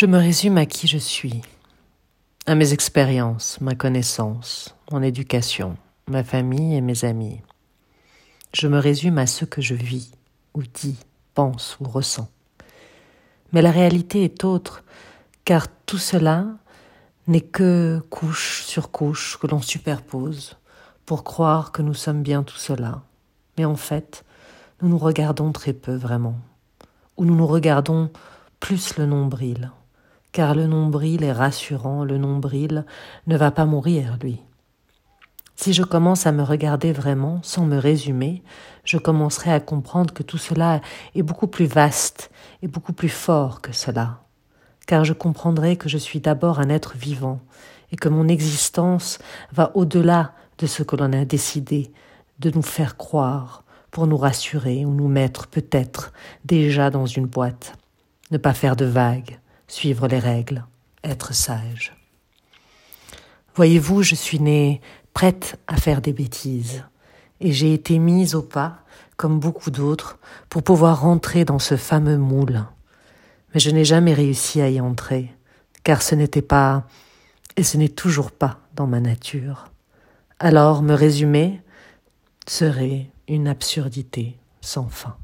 Je me résume à qui je suis, à mes expériences, ma connaissance, mon éducation, ma famille et mes amis. Je me résume à ce que je vis, ou dis, pense ou ressens. Mais la réalité est autre, car tout cela n'est que couche sur couche que l'on superpose pour croire que nous sommes bien tout cela. Mais en fait, nous nous regardons très peu vraiment, ou nous nous regardons plus le nombril, car le nombril est rassurant, le nombril ne va pas mourir, lui. Si je commence à me regarder vraiment, sans me résumer, je commencerai à comprendre que tout cela est beaucoup plus vaste et beaucoup plus fort que cela, car je comprendrai que je suis d'abord un être vivant et que mon existence va au-delà de ce que l'on a décidé de nous faire croire pour nous rassurer ou nous mettre peut-être déjà dans une boîte. Ne pas faire de vagues, suivre les règles, être sage. Voyez-vous, je suis née prête à faire des bêtises, et j'ai été mise au pas, comme beaucoup d'autres, pour pouvoir rentrer dans ce fameux moule mais je n'ai jamais réussi à y entrer, car ce n'était pas, et ce n'est toujours pas dans ma nature. Alors me résumer serait une absurdité sans fin.